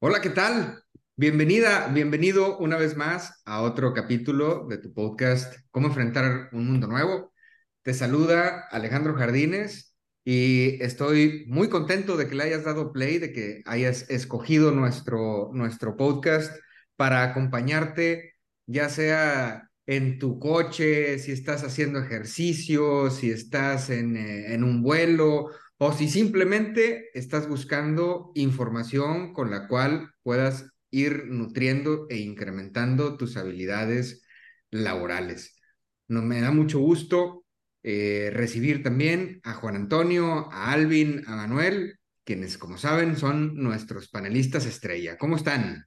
Hola, ¿qué tal? Bienvenida, bienvenido una vez más a otro capítulo de tu podcast Cómo enfrentar un mundo nuevo. Te saluda Alejandro Jardines y estoy muy contento de que le hayas dado play, de que hayas escogido nuestro, nuestro podcast para acompañarte, ya sea en tu coche, si estás haciendo ejercicio, si estás en, eh, en un vuelo o si simplemente estás buscando información con la cual puedas ir nutriendo e incrementando tus habilidades laborales. Nos me da mucho gusto eh, recibir también a Juan Antonio, a Alvin, a Manuel, quienes, como saben, son nuestros panelistas estrella. ¿Cómo están?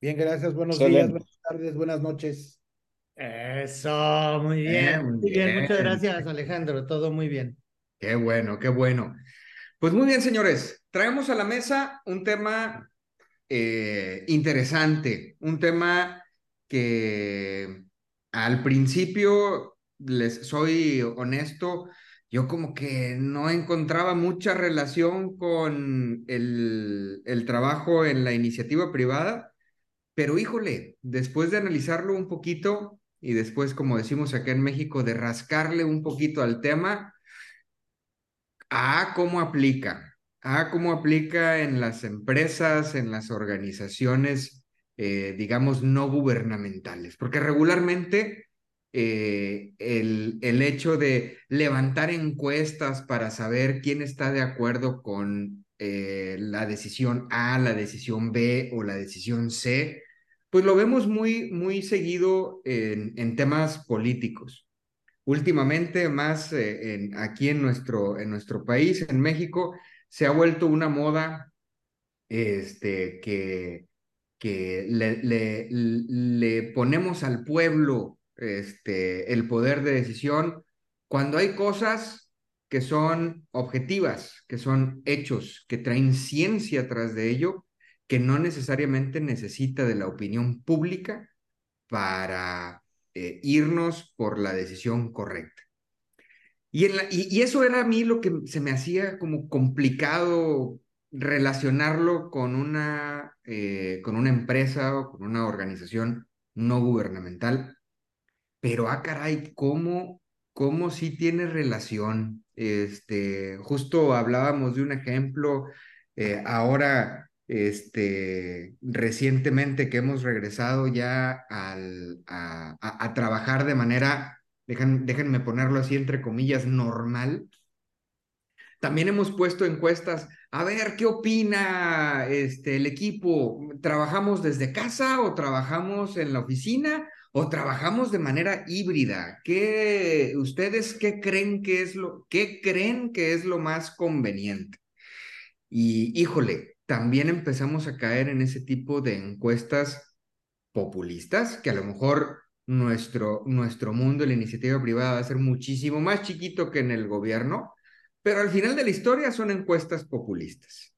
Bien, gracias. Buenos días, buenas tardes, buenas noches. Eso, muy bien. Eh, muy Muy bien, bien. muchas gracias, Alejandro. Todo muy bien. Qué bueno, qué bueno. Pues muy bien, señores. Traemos a la mesa un tema eh, interesante, un tema que al principio, les soy honesto, yo como que no encontraba mucha relación con el, el trabajo en la iniciativa privada, pero híjole, después de analizarlo un poquito y después, como decimos acá en México, de rascarle un poquito al tema, Ah, cómo aplica. Ah, cómo aplica en las empresas, en las organizaciones, eh, digamos, no gubernamentales. Porque regularmente eh, el, el hecho de levantar encuestas para saber quién está de acuerdo con eh, la decisión A, la decisión B o la decisión C, pues lo vemos muy, muy seguido en, en temas políticos últimamente más eh, aquí en nuestro, en nuestro país, en México, se ha vuelto una moda este, que, que le, le, le ponemos al pueblo este, el poder de decisión cuando hay cosas que son objetivas, que son hechos, que traen ciencia tras de ello, que no necesariamente necesita de la opinión pública para eh, irnos por la decisión correcta. Y, eso era a mí lo que se me hacía como complicado relacionarlo con una, eh, con una empresa o con una organización no gubernamental. Pero, ah, caray, ¿cómo, cómo sí tiene relación? Este, justo hablábamos de un ejemplo, eh, ahora este, recientemente que hemos regresado ya al, a, a, trabajar de manera, déjenme ponerlo así entre comillas, normal. También hemos puesto encuestas, a ver, ¿qué opina este, el equipo? ¿Trabajamos desde casa o trabajamos en la oficina o trabajamos de manera híbrida? ¿Qué, ¿Ustedes qué creen que es lo, qué creen que es lo más conveniente? Y híjole, también empezamos a caer en ese tipo de encuestas populistas, que a lo mejor nuestro, nuestro mundo la iniciativa privada va a ser muchísimo más chiquito que en el gobierno, pero al final de la historia son encuestas populistas.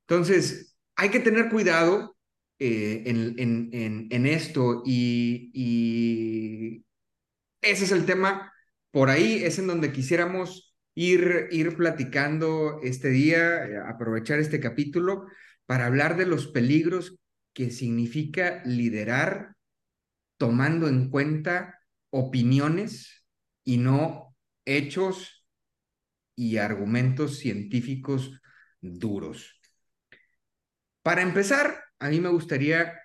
Entonces, hay que tener cuidado eh, en, en, en, en, esto y, y ese es el tema. Por ahí es en donde quisiéramos ir, ir platicando este día, eh, aprovechar este capítulo para hablar de los peligros que significa liderar tomando en cuenta opiniones y no hechos y argumentos científicos duros. Para empezar, a mí me gustaría,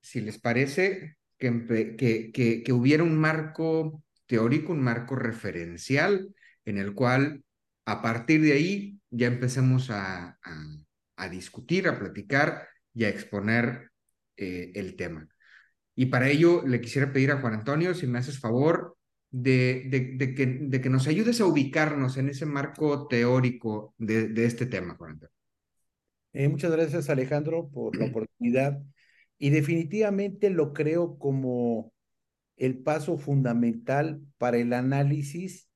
si les parece, que, que, que, que hubiera un marco teórico, un marco referencial en el cual a partir de ahí ya empecemos a, a, a discutir, a platicar y a exponer eh, el tema. Y para ello le quisiera pedir a Juan Antonio, si me haces favor, de, de, de, que, de que nos ayudes a ubicarnos en ese marco teórico de, de este tema, Juan Antonio. Eh, muchas gracias, Alejandro, por la oportunidad. Y definitivamente lo creo como el paso fundamental para el análisis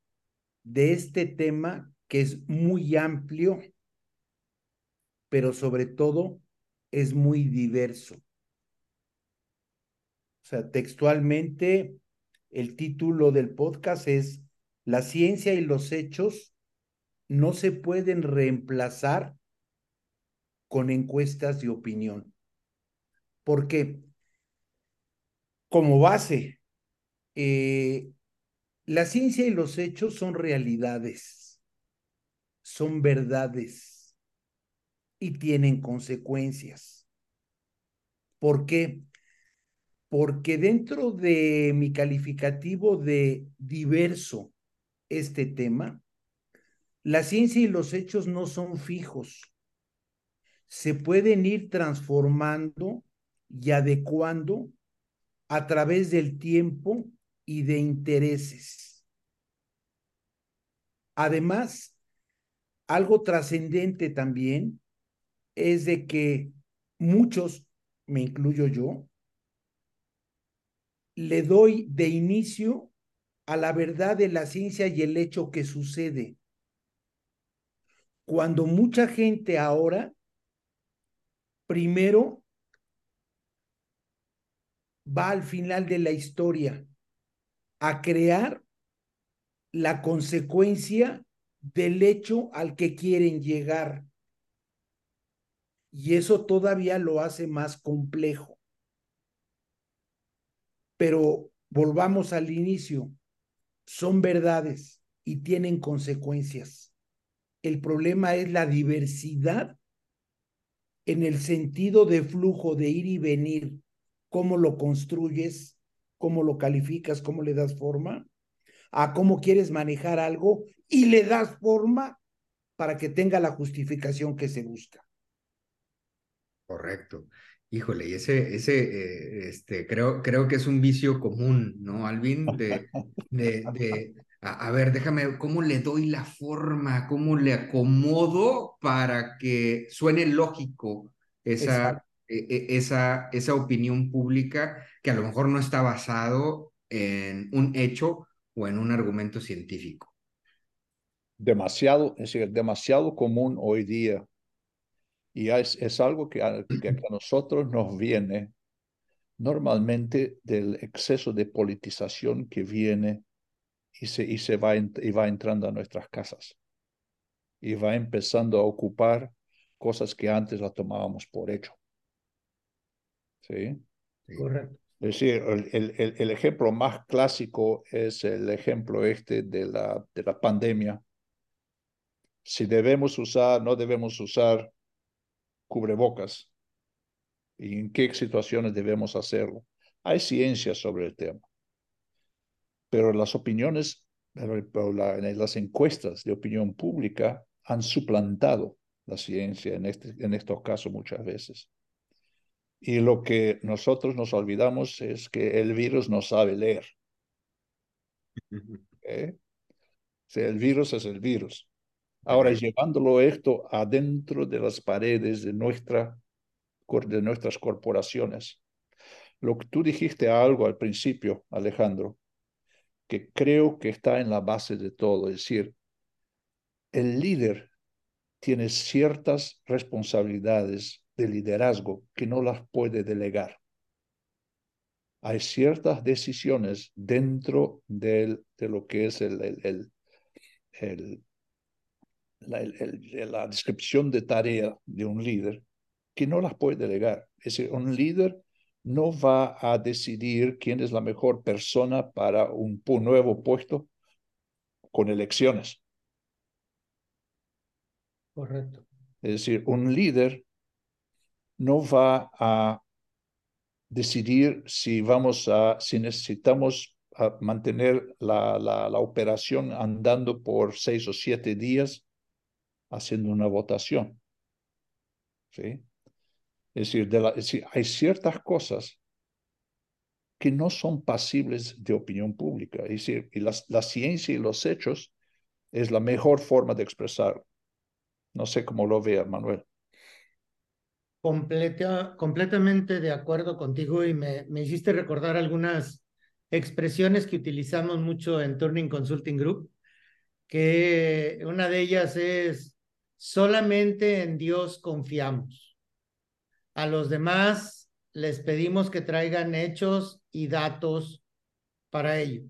de este tema que es muy amplio, pero sobre todo es muy diverso. O sea, textualmente, el título del podcast es La ciencia y los hechos no se pueden reemplazar con encuestas de opinión. Porque como base, eh, la ciencia y los hechos son realidades, son verdades y tienen consecuencias. ¿Por qué? Porque dentro de mi calificativo de diverso este tema, la ciencia y los hechos no son fijos se pueden ir transformando y adecuando a través del tiempo y de intereses. Además, algo trascendente también es de que muchos, me incluyo yo, le doy de inicio a la verdad de la ciencia y el hecho que sucede. Cuando mucha gente ahora primero va al final de la historia a crear la consecuencia del hecho al que quieren llegar. Y eso todavía lo hace más complejo. Pero volvamos al inicio. Son verdades y tienen consecuencias. El problema es la diversidad en el sentido de flujo, de ir y venir, cómo lo construyes, cómo lo calificas, cómo le das forma, a cómo quieres manejar algo y le das forma para que tenga la justificación que se busca. Correcto. Híjole, y ese, ese, eh, este, creo, creo que es un vicio común, ¿no, Alvin? De, de, de a, ver, déjame, ¿cómo le doy la forma? ¿Cómo le acomodo para que suene lógico esa, esa, esa opinión pública que a lo mejor no está basado en un hecho o en un argumento científico? Demasiado, es decir, demasiado común hoy día. Y es, es algo que que a nosotros nos viene normalmente del exceso de politización que viene y se, y se va, y va entrando a nuestras casas y va empezando a ocupar cosas que antes la tomábamos por hecho. ¿Sí? Correcto. Es decir, el, el, el, ejemplo más clásico es el ejemplo este de la, de la pandemia. Si debemos usar, no debemos usar cubrebocas y en qué situaciones debemos hacerlo. Hay ciencia sobre el tema pero las opiniones, las encuestas de opinión pública han suplantado la ciencia en, este, en estos casos muchas veces. Y lo que nosotros nos olvidamos es que el virus no sabe leer. ¿Eh? el virus es el virus. Ahora, llevándolo esto adentro de las paredes de, nuestra, de nuestras corporaciones. Lo que tú dijiste algo al principio, Alejandro, que creo que está en la base de todo. Es decir, el líder tiene ciertas responsabilidades de liderazgo que no las puede delegar. Hay ciertas decisiones dentro de lo que es el, el, el, la, descripción de tarea de un líder que no las puede delegar. Es decir, un líder no va a decidir quién es la mejor persona para un nuevo puesto con elecciones. Correcto. Es decir, un líder no va a decidir si vamos a, si necesitamos mantener la, la, operación andando por seis o siete días haciendo una votación. ¿Sí? Es decir, de hay ciertas cosas que no son pasibles de opinión pública. Es decir, y la ciencia y los hechos es la mejor forma de expresar. No sé cómo lo vea Manuel. Completamente de acuerdo contigo y me, me hiciste recordar algunas expresiones que utilizamos mucho en Turning Consulting Group, que una de ellas es solamente en Dios confiamos. A los demás les pedimos que traigan hechos y datos para ello.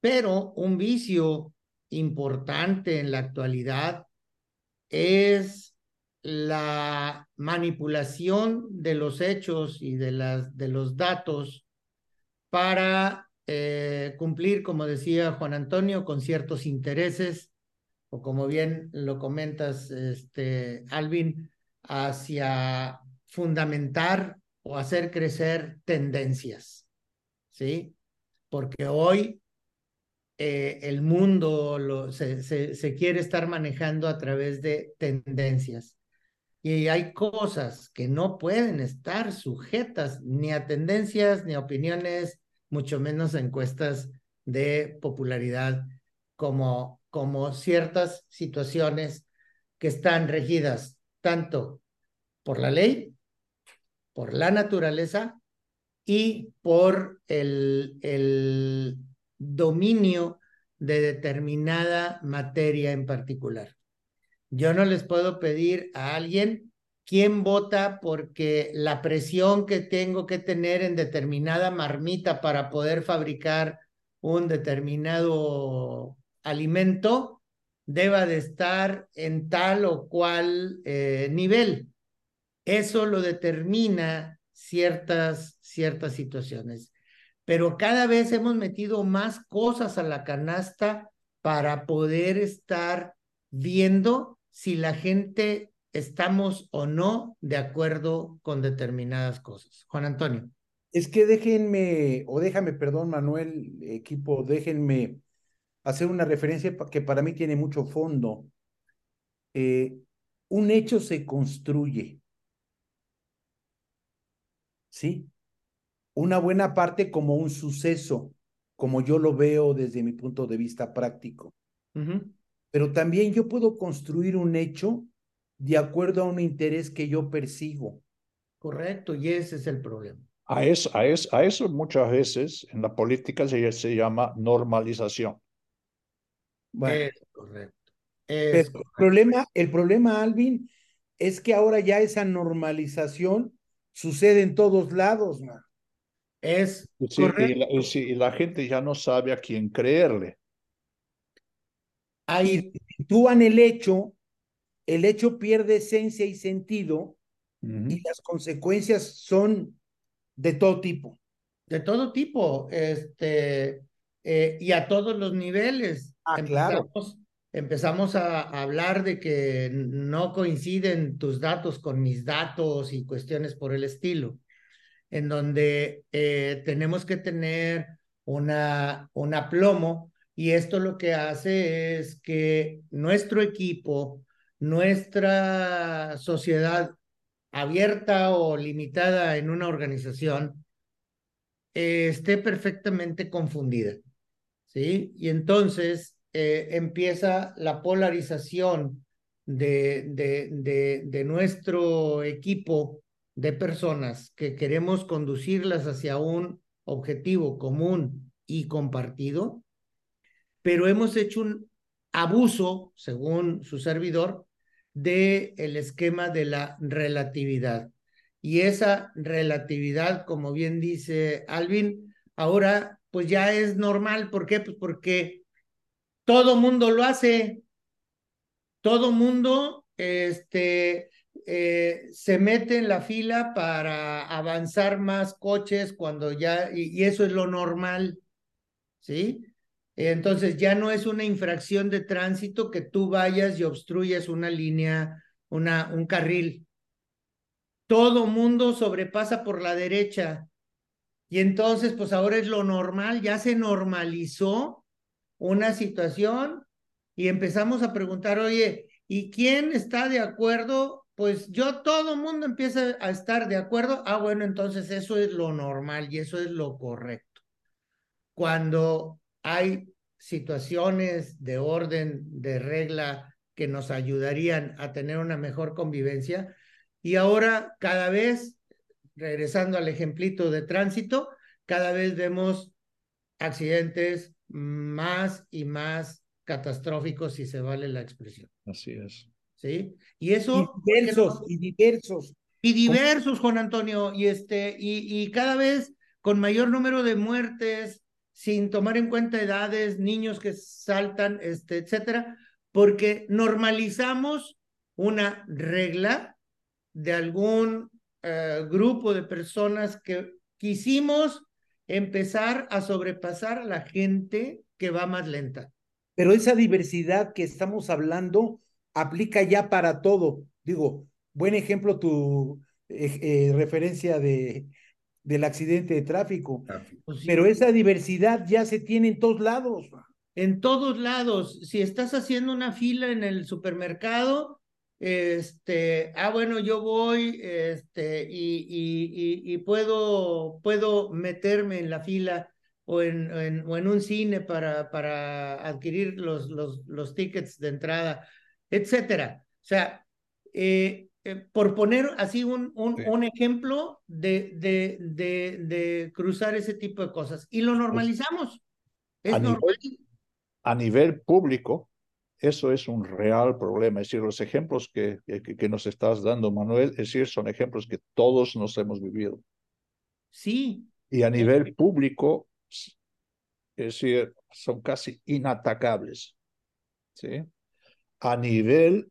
Pero un vicio importante en la actualidad es la manipulación de los hechos y de, las, de los datos para eh, cumplir, como decía Juan Antonio, con ciertos intereses, o como bien lo comentas, este, Alvin, hacia fundamentar o hacer crecer tendencias, ¿sí? Porque hoy eh, el mundo se, se, quiere estar manejando a través de tendencias. Y hay cosas que no pueden estar sujetas ni a tendencias, ni a opiniones, mucho menos a encuestas de popularidad, como, como ciertas situaciones que están regidas tanto por la ley, por la naturaleza y por el, el dominio de determinada materia en particular. Yo no les puedo pedir a alguien quién vota porque la presión que tengo que tener en determinada marmita para poder fabricar un determinado alimento deba de estar en tal o cual eh, nivel. Eso lo determina ciertas, ciertas situaciones pero cada vez hemos metido más cosas a la canasta para poder estar viendo si la gente estamos o no de acuerdo con determinadas cosas. Juan Antonio. Es que déjenme, o déjame, perdón, Manuel, equipo, déjenme hacer una referencia que para mí tiene mucho fondo. Eh, un hecho se construye. ¿Sí? una buena parte como un suceso, como yo lo veo desde mi punto de vista práctico. Pero también yo puedo construir un hecho de acuerdo a un interés que yo persigo. Correcto, y ese es el problema. A eso, a eso, a eso muchas veces en la política se, se llama normalización. Bueno, correcto. el, Problema, el problema, Alvin, es que ahora ya esa normalización sucede en todos lados, man. Es Y la, gente ya no sabe a quién creerle. Ahí en el hecho, el hecho pierde esencia y sentido y las consecuencias son de todo tipo. De todo tipo, este, eh, y a todos los niveles. Ah, claro. Empezamos a hablar de que no coinciden tus datos con mis datos y cuestiones por el estilo en donde eh, tenemos que tener una, un aplomo y esto lo que hace es que nuestro equipo, nuestra sociedad abierta o limitada en una organización eh, esté perfectamente confundida. ¿Sí? Y entonces eh, empieza la polarización de, de, de, de nuestro equipo de personas que queremos conducirlas hacia un objetivo común y compartido, pero hemos hecho un abuso, según su servidor, del el esquema de la relatividad. Y esa relatividad, como bien dice Alvin, ahora pues ya es normal. ¿Por qué? Pues porque todo mundo lo hace. Todo mundo este, eh, se mete en la fila para avanzar más coches cuando ya, y, eso es lo normal, ¿sí? Entonces ya no es una infracción de tránsito que tú vayas y obstruyas una línea, una, un carril. Todo mundo sobrepasa por la derecha. Y entonces, pues ahora es lo normal, ya se normalizó una situación y empezamos a preguntar, oye, ¿y quién está de acuerdo pues yo todo mundo empieza a estar de acuerdo, ah, bueno, entonces eso es lo normal y eso es lo correcto. Cuando hay situaciones de orden, de regla que nos ayudarían a tener una mejor convivencia, y ahora cada vez, regresando al ejemplito de tránsito, cada vez vemos accidentes más y más catastróficos, si se vale la expresión. Así es. ¿Sí? Y eso... Y diversos, y diversos. Y diversos, Juan Antonio, y, este, y, y cada vez con mayor número de muertes, sin tomar en cuenta edades, niños que saltan, este, etcétera, porque normalizamos una regla de algún eh, grupo de personas que quisimos empezar a sobrepasar la gente que va más lenta. Pero esa diversidad que estamos hablando aplica ya para todo. Digo, buen ejemplo tu eh, eh, referencia de, del accidente de tráfico. Pues sí. Pero esa diversidad ya se tiene en todos lados. En todos lados, si estás haciendo una fila en el supermercado, este, ah, bueno, yo voy, este, y, y, y, y puedo, puedo meterme en la fila o en, en, o en un cine para, para adquirir los, los, los tickets de entrada, etcétera. O sea, eh, eh, por poner así un, un, Sí. un ejemplo de, de, de, de cruzar ese tipo de cosas. Y lo normalizamos. Es A nivel- normal. a nivel público, eso es un real problema. Es decir, los ejemplos que, que, que nos estás dando, Manuel, es decir, son ejemplos que todos nos hemos vivido. Sí, Y a nivel público, s- es decir, son casi inatacables. ¿sí? A nivel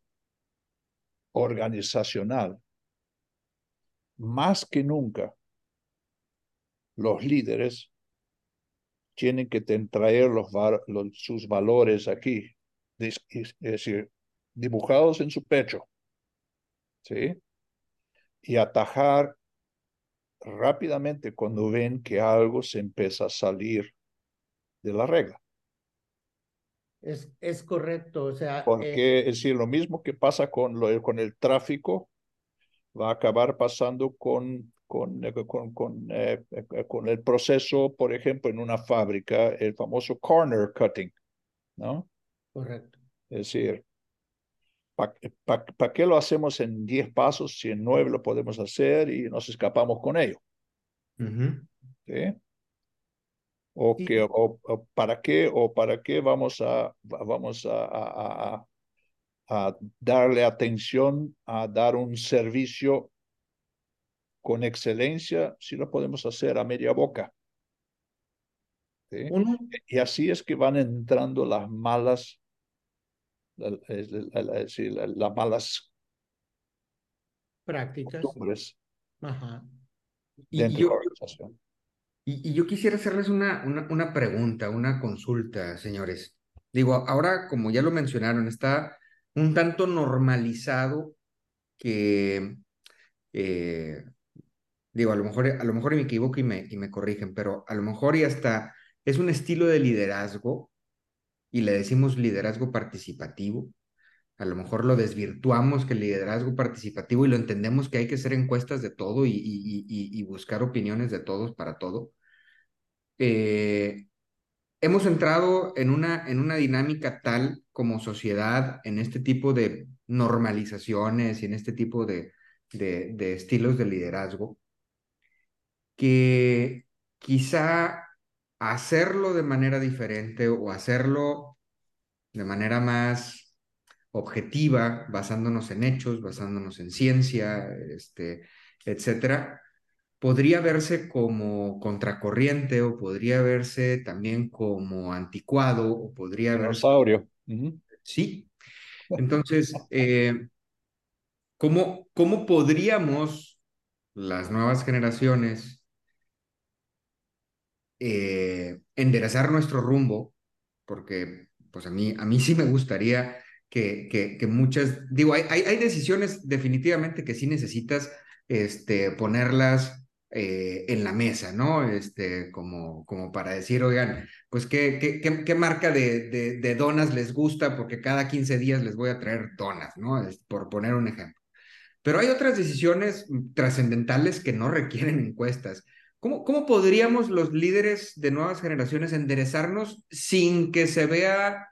organizacional, más que nunca, los líderes tienen que traer los, los- sus valores aquí, es decir, dibujados en su pecho, ¿sí? Y atajar rápidamente cuando ven que algo se empieza a salir de la regla. Es, es correcto. O sea, eh, Porque, es decir, lo mismo que pasa con, lo, con el tráfico, va a acabar pasando con, con, eh, con, con, eh, eh, con el proceso, por ejemplo, en una fábrica, el famoso corner cutting, ¿no? correcto. Es decir, ¿para qué lo hacemos en 10 pasos si en 9 lo podemos hacer y nos escapamos con ello? Ujú. ¿sí? O, que, o, o para qué, o para qué vamos a, va- vamos a, a, a- a darle atención a dar un servicio con excelencia si lo podemos hacer a media boca. ¿sí? Uno, Y así es que van entrando las malas, las malas prácticas. Ajá. Y, de la organización. Y, yo quisiera hacerles una, una, una pregunta, una consulta, señores. Digo, ahora, como ya lo mencionaron, está un tanto normalizado que, eh, digo, a lo mejor, a lo mejor me equivoco y me, y me corrigen, pero a lo mejor y hasta es un estilo de liderazgo y le decimos liderazgo participativo. A lo mejor lo desvirtuamos que el liderazgo participativo y lo entendemos que hay que hacer encuestas de todo y, y, y, y buscar opiniones de todos para todo. Eh, hemos entrado en una, en una dinámica tal como sociedad en este tipo de normalizaciones y en este tipo de, de, estilos de liderazgo que quizá hacerlo de manera diferente o hacerlo de manera más objetiva, basándonos en hechos, basándonos en ciencia, este, etcétera, podría verse como contracorriente o podría verse también como anticuado o podría verse, Dinosaurio. Ujú. sí. Entonces, eh, ¿cómo, ¿cómo podríamos las nuevas generaciones eh, enderezar nuestro rumbo? Porque, pues a mí, a mí sí me gustaría que, que, que muchas, digo, hay, hay, hay decisiones definitivamente que sí necesitas este, ponerlas eh, en la mesa, ¿no? Este, como, como para decir, oigan, pues qué, qué, marca de, de, de, donas les gusta, porque cada 15 días les voy a traer donas, ¿no? Es, por poner un ejemplo. Pero hay otras decisiones trascendentales que no requieren encuestas. ¿Cómo, ¿Cómo podríamos los líderes de nuevas generaciones enderezarnos sin que se vea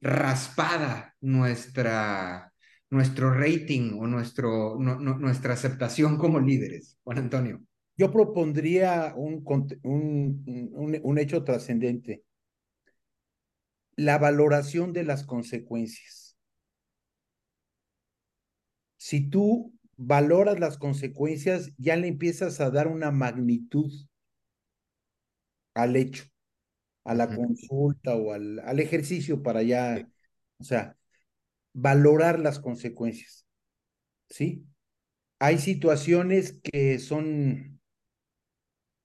raspada nuestra, nuestro rating o nuestro, nuestra aceptación como líderes? Juan Antonio. Yo propondría un, un, un hecho trascendente, la valoración de las consecuencias. Si tú valoras las consecuencias, ya le empiezas a dar una magnitud al hecho, a la consulta o al, al, ejercicio para ya, o sea, valorar las consecuencias. ¿Sí? Hay situaciones que son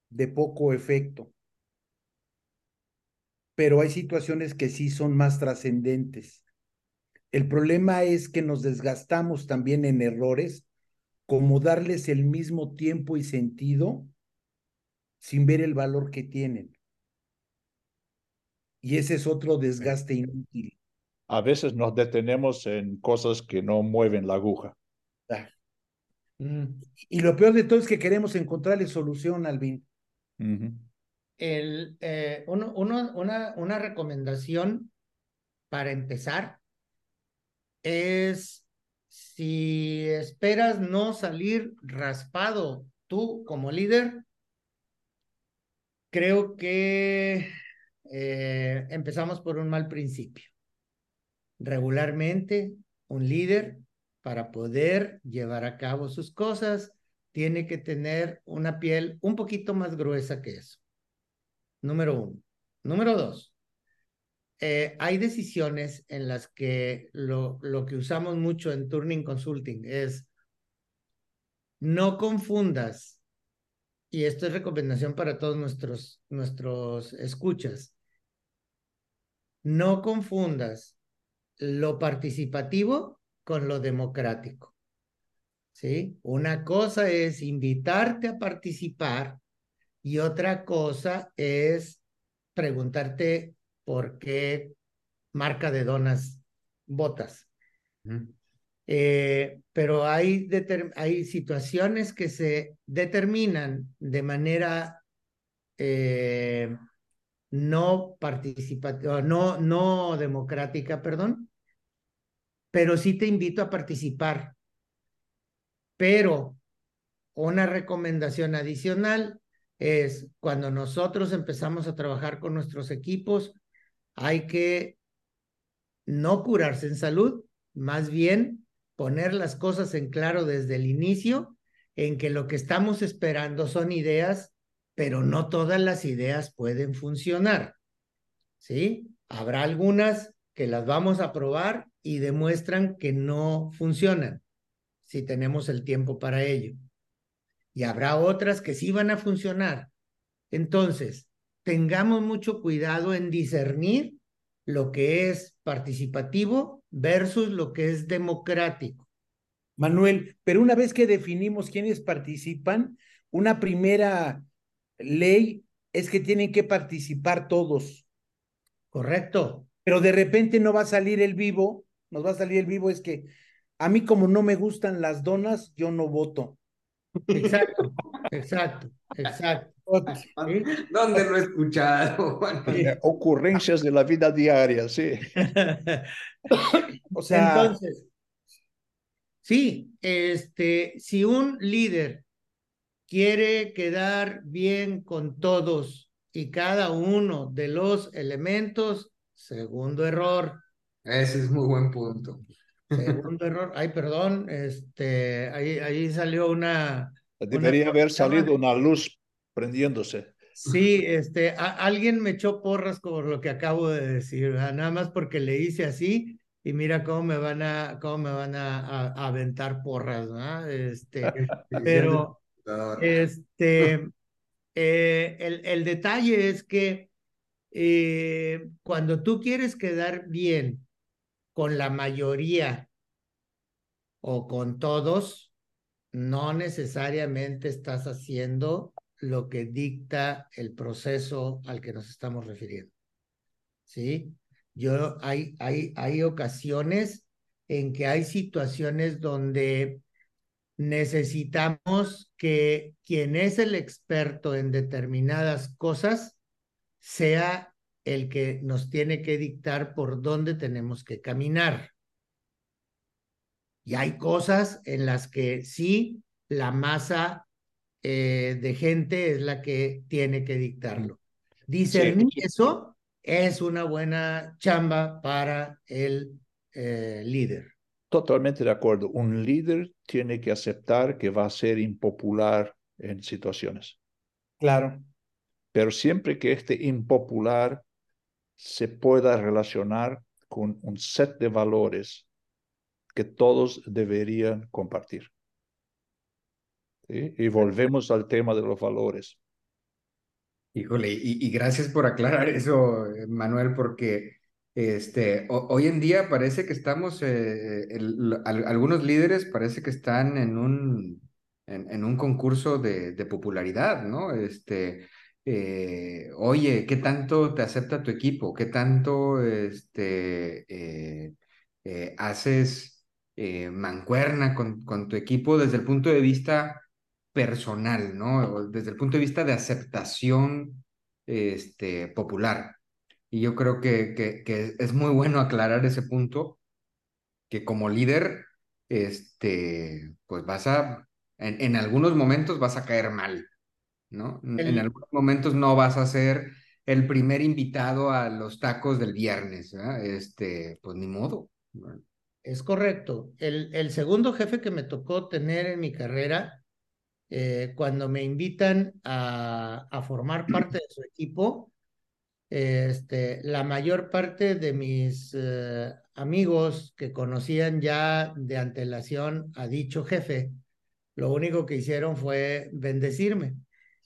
de poco efecto, pero hay situaciones que sí son más trascendentes. El problema es que nos desgastamos también en errores, como darles el mismo tiempo y sentido sin ver el valor que tienen. Y ese es otro desgaste inútil. A veces nos detenemos en cosas que no mueven la aguja. Mm. Y lo peor de todo es que queremos encontrarle solución, Alvin. El, eh, uno, una, una recomendación para empezar es si esperas no salir raspado tú como líder, creo que eh, empezamos por un mal principio. Regularmente, un líder, para poder llevar a cabo sus cosas, tiene que tener una piel un poquito más gruesa que eso. Número uno. Número dos. Eh, hay decisiones en las que lo, lo que usamos mucho en Turning Consulting es no confundas, y esto es recomendación para todos nuestros, nuestros escuchas, no confundas lo participativo con lo democrático. ¿Sí? Una cosa es invitarte a participar y otra cosa es preguntarte por qué marca de donas botas. Eh, pero hay, hay situaciones que se determinan de manera eh, no participativa, no, no democrática, perdón, pero sí te invito a participar. Pero una recomendación adicional es cuando nosotros empezamos a trabajar con nuestros equipos, hay que no curarse en salud, más bien poner las cosas en claro desde el inicio, en que lo que estamos esperando son ideas pero no todas las ideas pueden funcionar. ¿Sí? Habrá algunas que las vamos a probar y demuestran que no funcionan, si tenemos el tiempo para ello. Y habrá otras que sí van a funcionar. Entonces, tengamos mucho cuidado en discernir lo que es participativo versus lo que es democrático. Manuel, pero una vez que definimos quiénes participan, una primera ley es que tienen que participar todos. Correcto. Pero de repente no va a salir el vivo, nos va a salir el vivo, es que a mí como no me gustan las donas, yo no voto. Exacto, exacto, exacto. ¿Dónde lo he escuchado? Ocurrencias de la vida diaria, sí. o sea, entonces, sí, este, si un líder quiere quedar bien con todos y cada uno de los elementos, segundo error. Ese es muy buen punto. Segundo error, ay, perdón, este, ahí, ahí salió una... Debería haber salido una luz prendiéndose. Sí, este, alguien me echó porras por lo que acabo de decir, nada más porque le hice así y mira cómo me van a, cómo me van a, aventar porras, ¿no? Este, pero, este, eh, el, el, detalle es que eh, cuando tú quieres quedar bien con la mayoría o con todos, no necesariamente estás haciendo lo que dicta el proceso al que nos estamos refiriendo. ¿Sí? Yo, hay, hay, hay ocasiones en que hay situaciones donde necesitamos que quien es el experto en determinadas cosas sea el que nos tiene que dictar por dónde tenemos que caminar. Y hay cosas en las que sí la masa eh, de gente es la que tiene que dictarlo. Discernir eso es una buena chamba para el eh, líder. Totalmente de acuerdo. Un líder tiene que aceptar que va a ser impopular en situaciones. Claro. Pero siempre que este impopular se pueda relacionar con un set de valores que todos deberían compartir. Y volvemos al tema de los valores. Híjole, y, gracias por aclarar eso, Manuel, porque este, hoy en día parece que estamos, eh, algunos líderes parece que están en un, en, un concurso de, popularidad, ¿no? Este, eh, oye, ¿qué tanto te acepta tu equipo? ¿Qué tanto este, eh, haces mancuerna con, tu equipo desde el punto de vista personal, ¿no? Desde el punto de vista de aceptación este, popular. Y yo creo que, que, es muy bueno aclarar ese punto, que como líder, este, pues vas a, en, algunos momentos vas a caer mal, ¿no? En algunos momentos no vas a ser el primer invitado a los tacos del viernes, Este, pues ni modo. Es correcto. El, el segundo jefe que me tocó tener en mi carrera eh, cuando me invitan a, a, formar parte de su equipo, este, la mayor parte de mis eh, amigos que conocían ya de antelación a dicho jefe, lo único que hicieron fue bendecirme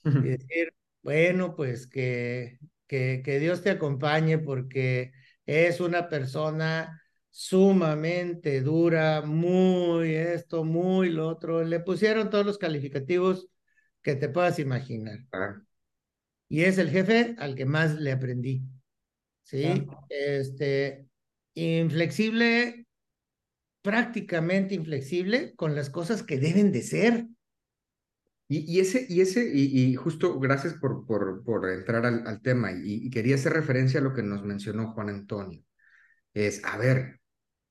y decir, bueno, pues que, que, que Dios te acompañe porque es una persona sumamente dura, muy esto, muy lo otro. Le pusieron todos los calificativos que te puedas imaginar. Y es el jefe al que más le aprendí. ¿Sí? Este, inflexible, prácticamente inflexible con las cosas que deben de ser. Y, ese, y ese, y, justo gracias por, por, entrar al, tema, y, y, quería hacer referencia a lo que nos mencionó Juan Antonio. Es, a ver,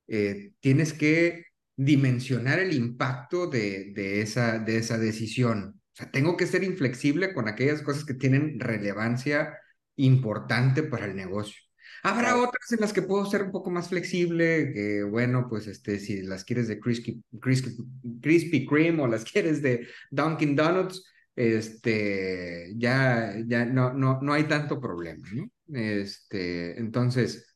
eh, tienes que dimensionar el impacto de, de, esa, de esa decisión. O sea, tengo que ser inflexible con aquellas cosas que tienen relevancia importante para el negocio. Habrá otras en las que puedo ser un poco más flexible, que bueno, pues este, si las quieres de Crispy, Crispy, Cream o las quieres de Dunkin' Donuts, este, ya, ya no, no, no hay tanto problema, ¿no? Este, entonces,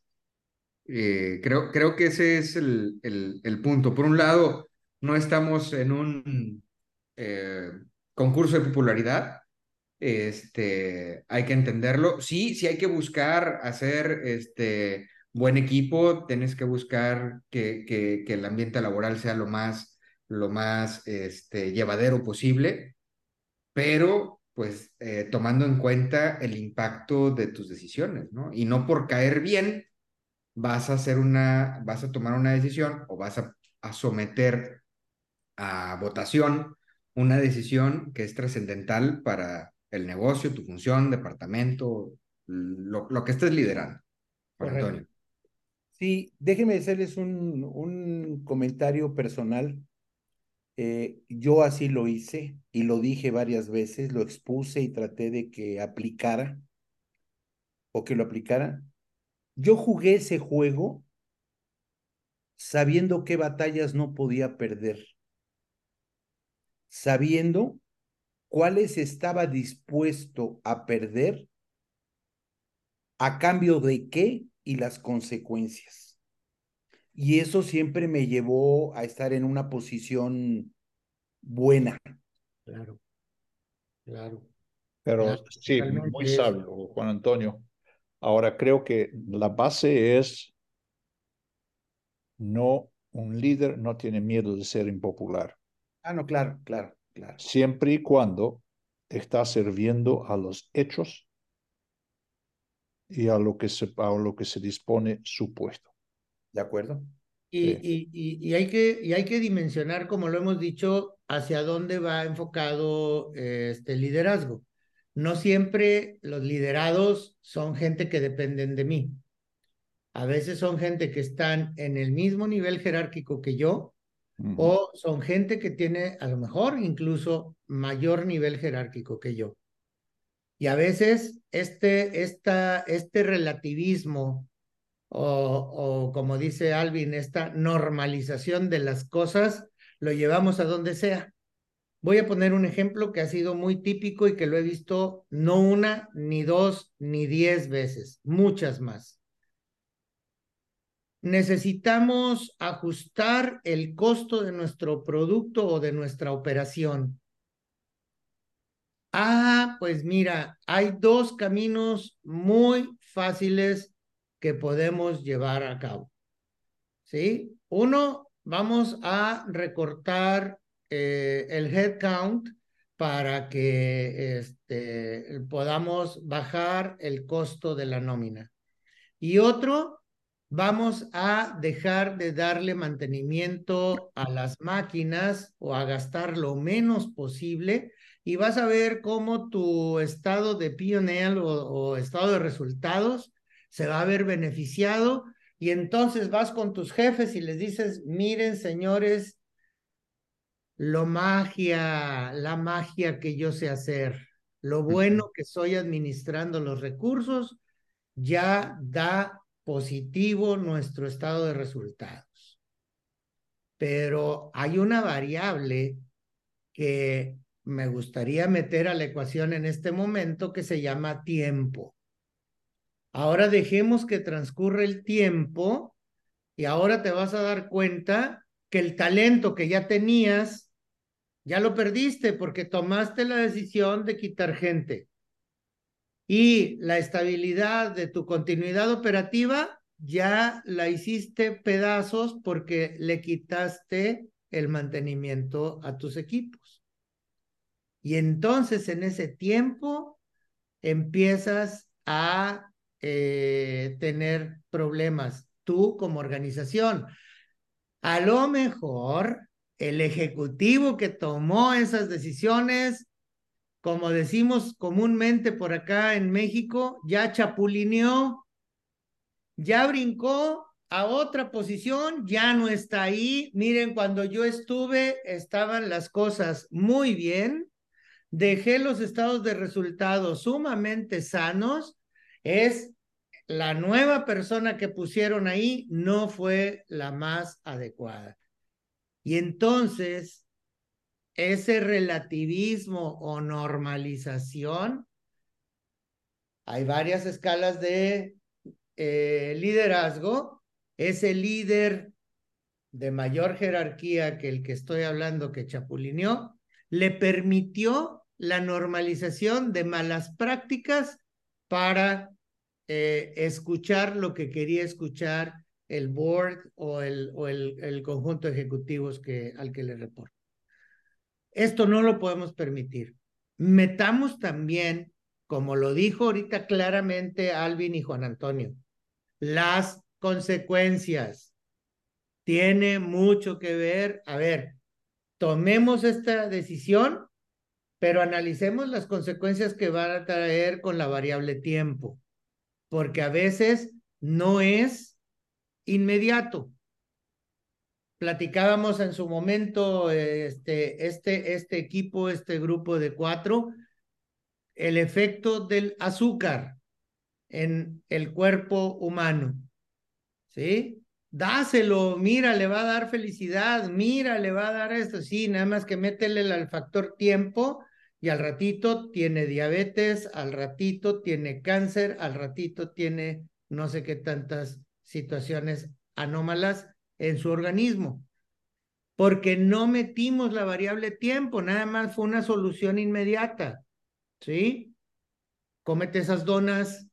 eh, creo, creo que ese es el, el, punto. Por un lado, no estamos en un eh, concurso de popularidad. Este, hay que entenderlo. Sí, sí hay que buscar hacer este buen equipo. Tienes que buscar que, que, el ambiente laboral sea lo más, lo más este, llevadero posible. Pero pues eh, tomando en cuenta el impacto de tus decisiones, ¿no? Y no por caer bien, vas a hacer una, vas a tomar una decisión o vas a, someter a votación una decisión que es trascendental para el negocio, tu función, departamento, lo, lo que estés liderando. Antonio. Sí, déjenme hacerles un, un comentario personal. Eh, yo así lo hice y lo dije varias veces, lo expuse y traté de que aplicara o que lo aplicara. Yo jugué ese juego sabiendo qué batallas no podía perder, sabiendo cuáles estaba dispuesto a perder, a cambio de qué y las consecuencias. Y eso siempre me llevó a estar en una posición buena. Claro, claro. Pero sí, muy sabio, Juan Antonio. Ahora creo que la base es no, un líder no tiene miedo de ser impopular. Ah, no, claro, claro, claro. Siempre y cuando está sirviendo a los hechos y a lo que se, a lo que se dispone su puesto. ¿De acuerdo? Y, y, y, hay que, y hay que dimensionar, como lo hemos dicho, hacia dónde va enfocado este liderazgo no siempre los liderados son gente que dependen de mí. A veces son gente que están en el mismo nivel jerárquico que yo, o son gente que tiene a lo mejor incluso mayor nivel jerárquico que yo. Y a veces este, esta, este relativismo o, o como dice Alvin, esta normalización de las cosas lo llevamos a donde sea. Voy a poner un ejemplo que ha sido muy típico y que lo he visto no una, ni dos, ni diez veces, muchas más. Necesitamos ajustar el costo de nuestro producto o de nuestra operación. Ah, pues mira, hay dos caminos muy fáciles que podemos llevar a cabo. ¿Sí? Uno, vamos a recortar eh, el headcount para que este, podamos bajar el costo de la nómina. Y otro, vamos a dejar de darle mantenimiento a las máquinas o a gastar lo menos posible y vas a ver cómo tu estado de P&L o, o estado de resultados se va a ver beneficiado y entonces vas con tus jefes y les dices, miren señores, lo magia, la magia que yo sé hacer, lo bueno que soy administrando los recursos, ya da positivo nuestro estado de resultados. Pero hay una variable que me gustaría meter a la ecuación en este momento que se llama tiempo. Ahora dejemos que transcurra el tiempo y ahora te vas a dar cuenta que el talento que ya tenías, ya lo perdiste porque tomaste la decisión de quitar gente. Y la estabilidad de tu continuidad operativa ya la hiciste pedazos porque le quitaste el mantenimiento a tus equipos. Y entonces en ese tiempo empiezas a eh, tener problemas tú como organización. A lo mejor el ejecutivo que tomó esas decisiones, como decimos comúnmente por acá en México, ya chapulineó, ya brincó a otra posición, ya no está ahí. Miren, cuando yo estuve, estaban las cosas muy bien dejé los estados de resultados sumamente sanos, es la nueva persona que pusieron ahí no fue la más adecuada. Y entonces, ese relativismo o normalización, hay varias escalas de eh, liderazgo, ese líder de mayor jerarquía que el que estoy hablando que chapulineó, le permitió la normalización de malas prácticas para eh, escuchar lo que quería escuchar el board o el, conjunto de ejecutivos que, al que le reporta. Esto no lo podemos permitir. Metamos también, como lo dijo ahorita claramente Alvin y Juan Antonio, las consecuencias. Tiene mucho que ver. A ver, tomemos esta decisión pero analicemos las consecuencias que van a traer con la variable tiempo, porque a veces no es inmediato. Platicábamos en su momento, este, este, este equipo, este grupo de cuatro, el efecto del azúcar en el cuerpo humano. ¿Sí? dáselo, mira, le va a dar felicidad, mira, le va a dar esto, sí, nada más que métele al factor tiempo y al ratito tiene diabetes, al ratito tiene cáncer, al ratito tiene no sé qué tantas situaciones anómalas en su organismo. Porque no metimos la variable tiempo, nada más fue una solución inmediata. ¿Sí? Cómete esas donas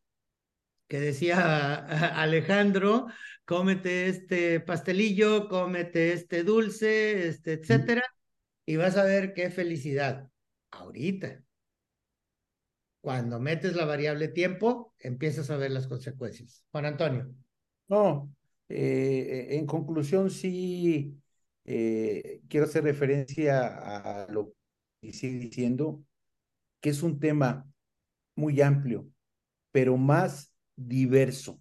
que decía Alejandro, cómete este pastelillo, cómete este dulce, este, etcétera, y vas a ver qué felicidad. Ahorita. Cuando metes la variable tiempo, empiezas a ver las consecuencias. Juan Antonio. No, eh, en conclusión, sí eh, quiero hacer referencia a lo que sigue diciendo, que es un tema muy amplio, pero más diverso.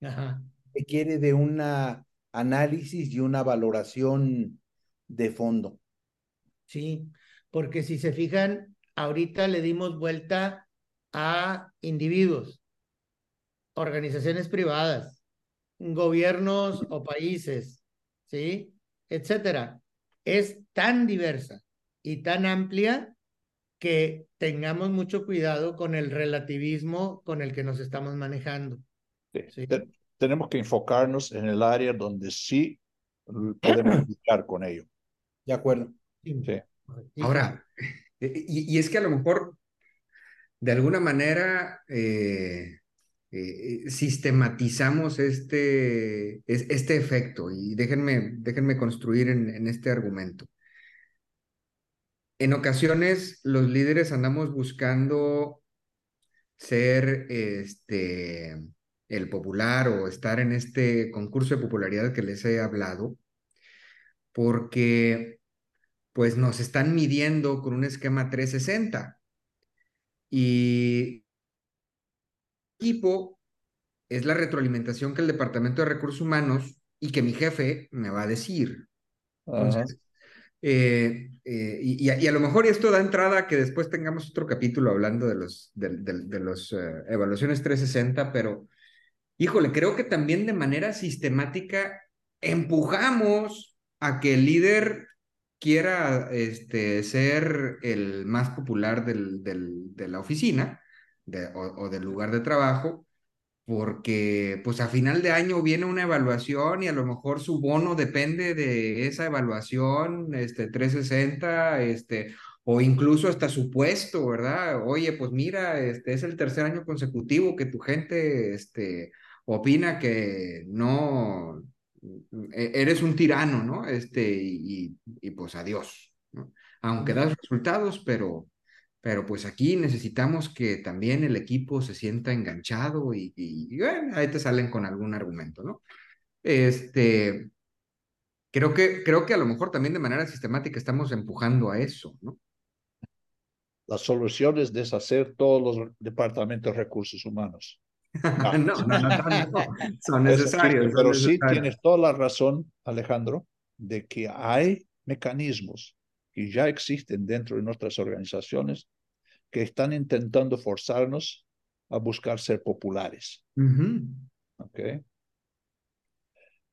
Ajá requiere de un análisis y una valoración de fondo. Sí, porque si se fijan, ahorita le dimos vuelta a individuos, organizaciones privadas, gobiernos o países, ¿sí? Etcétera. Es tan diversa y tan amplia que tengamos mucho cuidado con el relativismo con el que nos estamos manejando. Sí. tenemos que enfocarnos en el área donde sí podemos lidiar con ello. De acuerdo. Sí. Ahora, y, y, es que a lo mejor, de alguna manera, eh, eh, sistematizamos este, este efecto y déjenme, déjenme construir en, en este argumento. En ocasiones los líderes andamos buscando ser este, el popular o estar en este concurso de popularidad que les he hablado, porque pues nos están midiendo con un esquema 360. Y equipo es la retroalimentación que el Departamento de Recursos Humanos y que mi jefe me va a decir. Entonces, eh, eh, y, a lo mejor esto da entrada a que después tengamos otro capítulo hablando de los de, de, los eh, evaluaciones 360, pero híjole, creo que también de manera sistemática empujamos a que el líder quiera este, ser el más popular del, del de la oficina o, o del lugar de trabajo porque pues a final de año viene una evaluación y a lo mejor su bono depende de esa evaluación, este 360, este, o incluso hasta su puesto, ¿verdad? Oye, pues mira, este es el tercer año consecutivo que tu gente, este, opina que no, e-, eres un tirano, ¿no? Este, y, y pues adiós, ¿no? Aunque das resultados, pero, pero pues aquí necesitamos que también el equipo se sienta enganchado y, y, bueno, ahí te salen con algún argumento, ¿no? Este, creo que, creo que a lo mejor también de manera sistemática estamos empujando a eso, ¿no? La solución es deshacer todos los departamentos de recursos humanos. No, no, no, no, son necesarios. pero sí tienes toda la razón, Alejandro, de que hay mecanismos que ya existen dentro de nuestras organizaciones que están intentando forzarnos a buscar ser populares. okay.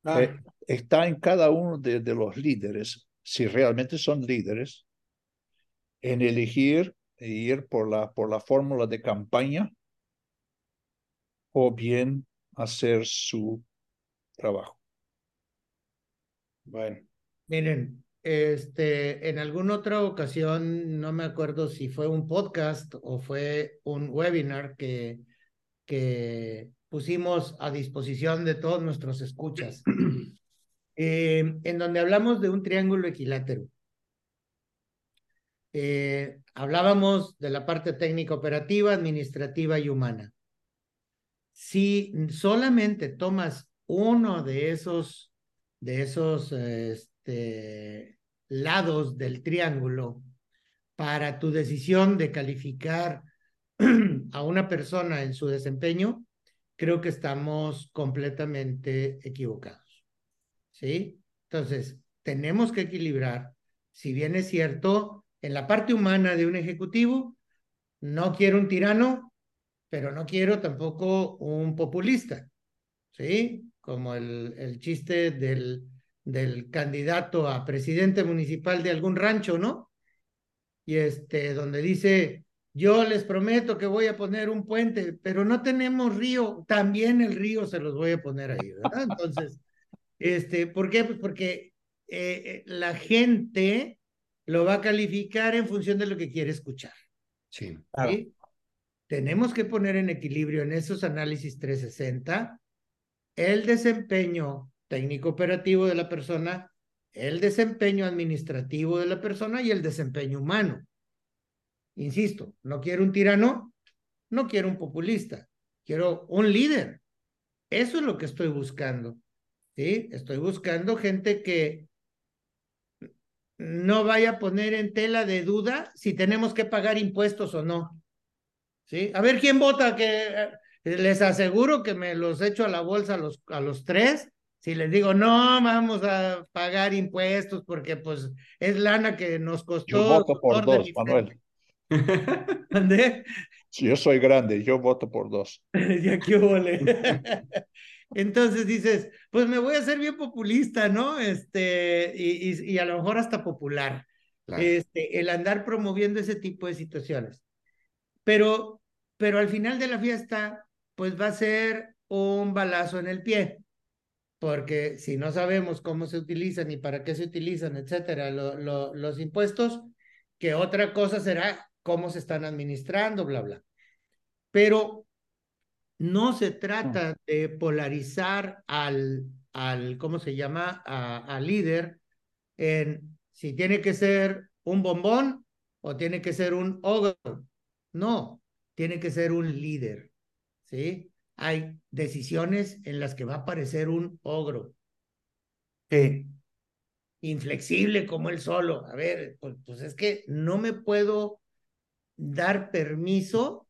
Eh, está en cada uno de, de, los líderes, si realmente son líderes, en elegir e ir por la, por la fórmula de campaña o bien hacer su trabajo. Bueno. Miren, este, en alguna otra ocasión, no me acuerdo si fue un podcast o fue un webinar que, que pusimos a disposición de todos nuestros escuchas, eh, en donde hablamos de un triángulo equilátero. Eh, hablábamos de la parte técnica operativa, administrativa y humana. Si solamente tomas uno de esos, de esos este, lados del triángulo para tu decisión de calificar a una persona en su desempeño, creo que estamos completamente equivocados. ¿Sí? Entonces, tenemos que equilibrar, si bien es cierto, en la parte humana de un ejecutivo, no quiero un tirano, pero no quiero tampoco un populista. ¿Sí? Como el, el chiste del, del candidato a presidente municipal de algún rancho, ¿no? Y este, donde dice, yo les prometo que voy a poner un puente, pero no tenemos río, también el río se los voy a poner ahí, ¿verdad? Entonces, este, ¿por qué? Pues porque eh, eh, la gente lo va a calificar en función de lo que quiere escuchar. Sí. Tenemos que poner en equilibrio en esos análisis 360 el desempeño técnico operativo de la persona, el desempeño administrativo de la persona y el desempeño humano. Insisto, no quiero un tirano, no quiero un populista, quiero un líder. Eso es lo que estoy buscando. ¿sí? Estoy buscando gente que no vaya a poner en tela de duda si tenemos que pagar impuestos o no. ¿Sí? A ver quién vota, que eh, les aseguro que me los echo a la bolsa a los, a los tres Si les digo, no vamos a pagar impuestos porque pues es lana que nos costó. Yo voto por dos, Manuel. ¿Dónde? Si yo soy grande, yo voto por dos. ya que vole. Entonces dices, pues me voy a hacer bien populista, ¿no? Este, y, y, y a lo mejor hasta popular. Claro. Este, el andar promoviendo ese tipo de situaciones. Pero, pero al final de la fiesta, pues va a ser un balazo en el pie. Porque si no sabemos cómo se utilizan y para qué se utilizan, etcétera, lo, lo, los impuestos, que otra cosa será cómo se están administrando, bla, bla. Pero no se trata de polarizar al, al ¿cómo se llama?, al líder en si tiene que ser un bombón o tiene que ser un ogro. No, tiene que ser un líder, ¿sí? Hay decisiones en las que va a aparecer un ogro. Sí. Inflexible como él solo. A ver, pues, pues es que no me puedo dar permiso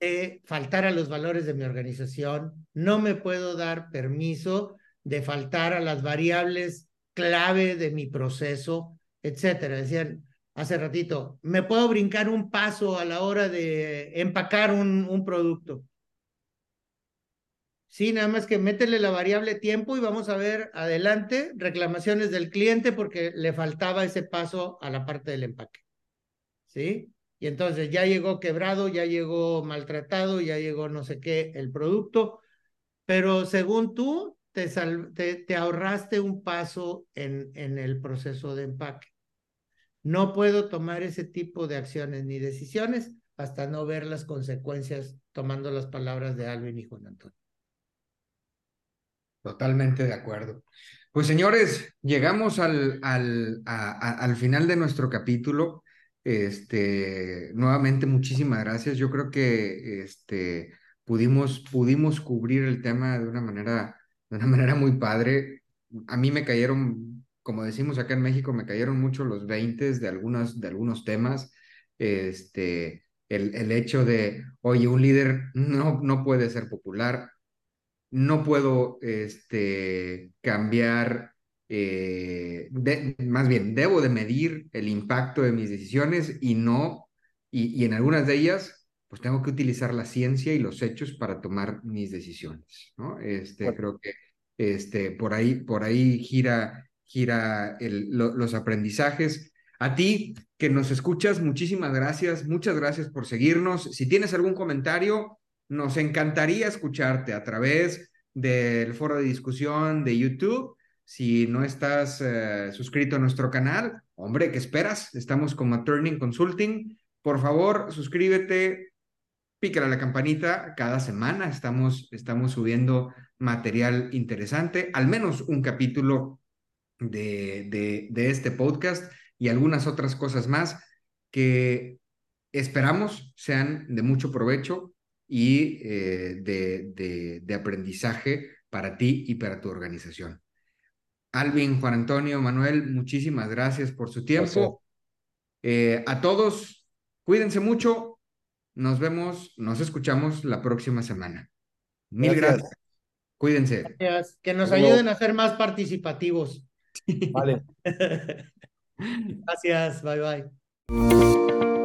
de faltar a los valores de mi organización, no me puedo dar permiso de faltar a las variables clave de mi proceso, etcétera. Decían hace ratito, me puedo brincar un paso a la hora de empacar un, un producto. Sí, nada más que métele la variable tiempo y vamos a ver adelante reclamaciones del cliente porque le faltaba ese paso a la parte del empaque. ¿Sí? Y entonces ya llegó quebrado, ya llegó maltratado, ya llegó no sé qué el producto, pero según tú, te, sal, te, te, ahorraste un paso en, en el proceso de empaque. No puedo tomar ese tipo de acciones ni decisiones hasta no ver las consecuencias tomando las palabras de Alvin y Juan Antonio. Totalmente de acuerdo. Pues señores, llegamos al, al, al final de nuestro capítulo. Este, nuevamente, muchísimas gracias. Yo creo que este, pudimos, pudimos cubrir el tema de una manera de una manera muy padre. A mí me cayeron, como decimos acá en México, me cayeron mucho los 20 de, algunas, de algunos temas. Este, el, el hecho de, oye, un líder no, no puede ser popular, no puedo este, cambiar, eh, de, más bien, debo de medir el impacto de mis decisiones y no, y, y en algunas de ellas pues tengo que utilizar la ciencia y los hechos para tomar mis decisiones, ¿no? Este, bueno. creo que este, por ahí, por ahí gira, gira el, lo, los aprendizajes. A ti que nos escuchas, muchísimas gracias, muchas gracias por seguirnos. Si tienes algún comentario, nos encantaría escucharte a través del foro de discusión de YouTube. Si no estás uh, suscrito a nuestro canal, hombre, ¿qué esperas? Estamos como Turning Consulting. Por favor, suscríbete, pícale la campanita, cada semana estamos, estamos subiendo material interesante, al menos un capítulo de, de, este podcast y algunas otras cosas más que esperamos sean de mucho provecho y eh, de, de, de aprendizaje para ti y para tu organización. Alvin, Juan Antonio, Manuel, muchísimas gracias por su tiempo. Eh, a todos, cuídense mucho, nos vemos, nos escuchamos la próxima semana. Mil gracias. gracias. Cuídense. Gracias. Que nos ayuden a ser más participativos. Vale. gracias. Bye bye.